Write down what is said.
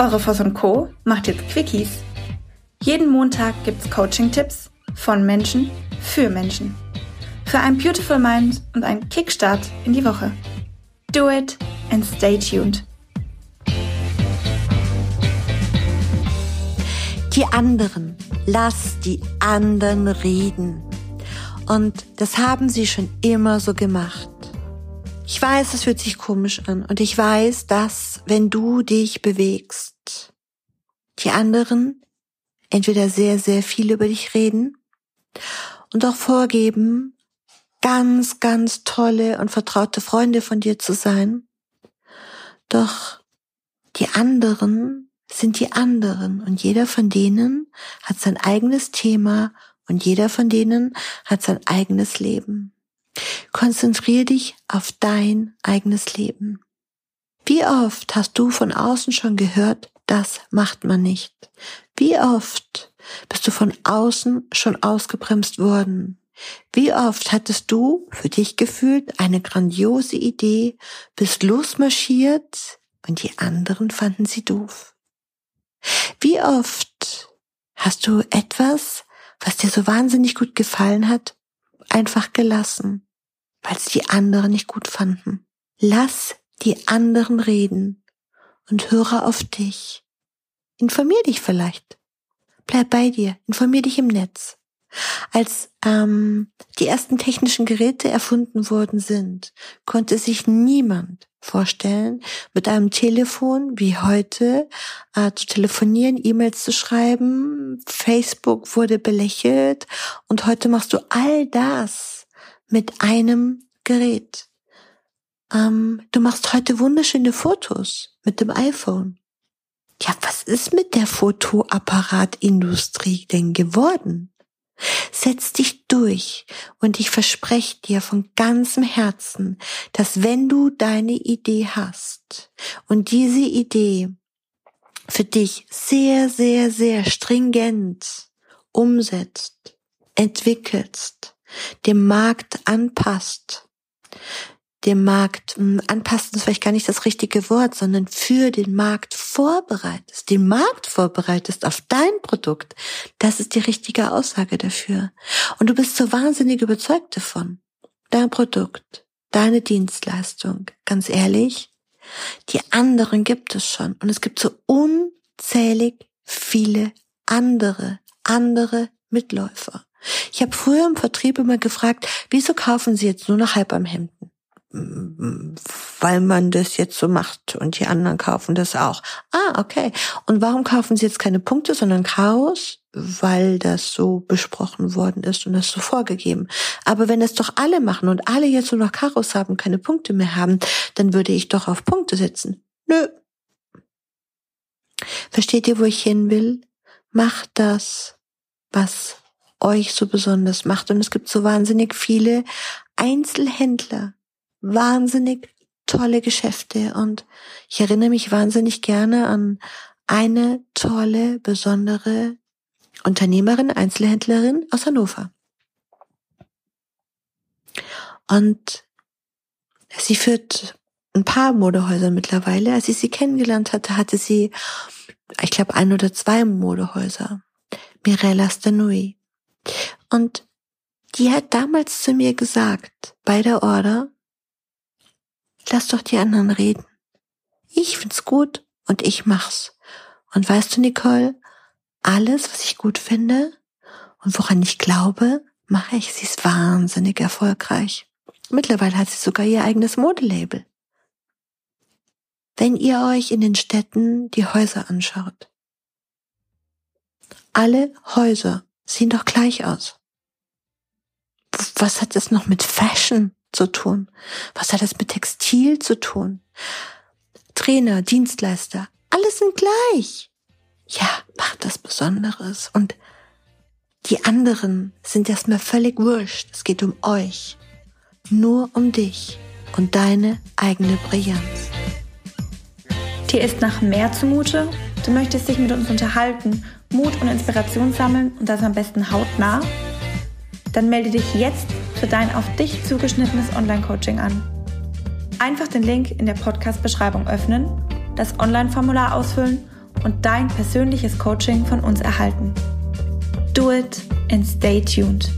Eure Voss und Co. macht jetzt Quickies. Jeden Montag gibt's Coaching-Tipps von Menschen für Menschen. Für ein Beautiful Mind und einen Kickstart in die Woche. Do it and stay tuned. Die anderen. Lass die anderen reden. Und das haben sie schon immer so gemacht. Ich weiß, es fühlt sich komisch an und ich weiß, dass wenn du dich bewegst, die anderen entweder sehr, sehr viel über dich reden und auch vorgeben, ganz, ganz tolle und vertraute Freunde von dir zu sein. Doch die anderen sind die anderen und jeder von denen hat sein eigenes Thema und jeder von denen hat sein eigenes Leben. Konzentriere dich auf dein eigenes Leben. Wie oft hast du von außen schon gehört, das macht man nicht? Wie oft bist du von außen schon ausgebremst worden? Wie oft hattest du für dich gefühlt eine grandiose Idee, bist losmarschiert und die anderen fanden sie doof? Wie oft hast du etwas, was dir so wahnsinnig gut gefallen hat, einfach gelassen, weil es die anderen nicht gut fanden. Lass die anderen reden und höre auf dich. Informier dich vielleicht. Bleib bei dir, informier dich im Netz. Als ähm, die ersten technischen Geräte erfunden worden sind, konnte sich niemand vorstellen, mit einem Telefon wie heute äh, zu telefonieren, E-Mails zu schreiben, Facebook wurde belächelt und heute machst du all das mit einem Gerät. Ähm, du machst heute wunderschöne Fotos mit dem iPhone. Ja, was ist mit der Fotoapparatindustrie denn geworden? Setz dich durch und ich verspreche dir von ganzem Herzen, dass wenn du deine Idee hast und diese Idee für dich sehr, sehr, sehr stringent umsetzt, entwickelst, dem Markt anpasst, dem Markt hm, anpassen ist vielleicht gar nicht das richtige Wort, sondern für den Markt vorbereitest, den Markt vorbereitest auf dein Produkt, das ist die richtige Aussage dafür. Und du bist so wahnsinnig überzeugt davon. Dein Produkt, deine Dienstleistung, ganz ehrlich, die anderen gibt es schon. Und es gibt so unzählig viele andere, andere Mitläufer. Ich habe früher im Vertrieb immer gefragt, wieso kaufen Sie jetzt nur noch halb am Hemden? Weil man das jetzt so macht und die anderen kaufen das auch. Ah, okay. Und warum kaufen sie jetzt keine Punkte, sondern Chaos? Weil das so besprochen worden ist und das so vorgegeben. Aber wenn es doch alle machen und alle jetzt nur noch Chaos haben, keine Punkte mehr haben, dann würde ich doch auf Punkte setzen. Nö. Versteht ihr, wo ich hin will? Macht das, was euch so besonders macht. Und es gibt so wahnsinnig viele Einzelhändler, wahnsinnig tolle Geschäfte und ich erinnere mich wahnsinnig gerne an eine tolle, besondere Unternehmerin, Einzelhändlerin aus Hannover. Und sie führt ein paar Modehäuser mittlerweile. Als ich sie kennengelernt hatte, hatte sie, ich glaube, ein oder zwei Modehäuser. Mirella Stanui. Und die hat damals zu mir gesagt, bei der Order, Lass doch die anderen reden. Ich find's gut und ich mach's. Und weißt du, Nicole, alles, was ich gut finde und woran ich glaube, mache ich. Sie ist wahnsinnig erfolgreich. Mittlerweile hat sie sogar ihr eigenes Modelabel. Wenn ihr euch in den Städten die Häuser anschaut, alle Häuser sehen doch gleich aus. Was hat das noch mit Fashion zu tun? Was hat das mit Textil zu tun? Trainer, Dienstleister, alles sind gleich. Ja, macht das Besonderes. Und die anderen sind erstmal völlig wurscht. Es geht um euch. Nur um dich und deine eigene Brillanz. Dir ist nach mehr zumute? Du möchtest dich mit uns unterhalten, Mut und Inspiration sammeln und das am besten hautnah? Dann melde dich jetzt für dein auf dich zugeschnittenes Online-Coaching an. Einfach den Link in der Podcast-Beschreibung öffnen, das Online-Formular ausfüllen und dein persönliches Coaching von uns erhalten. Do it and stay tuned.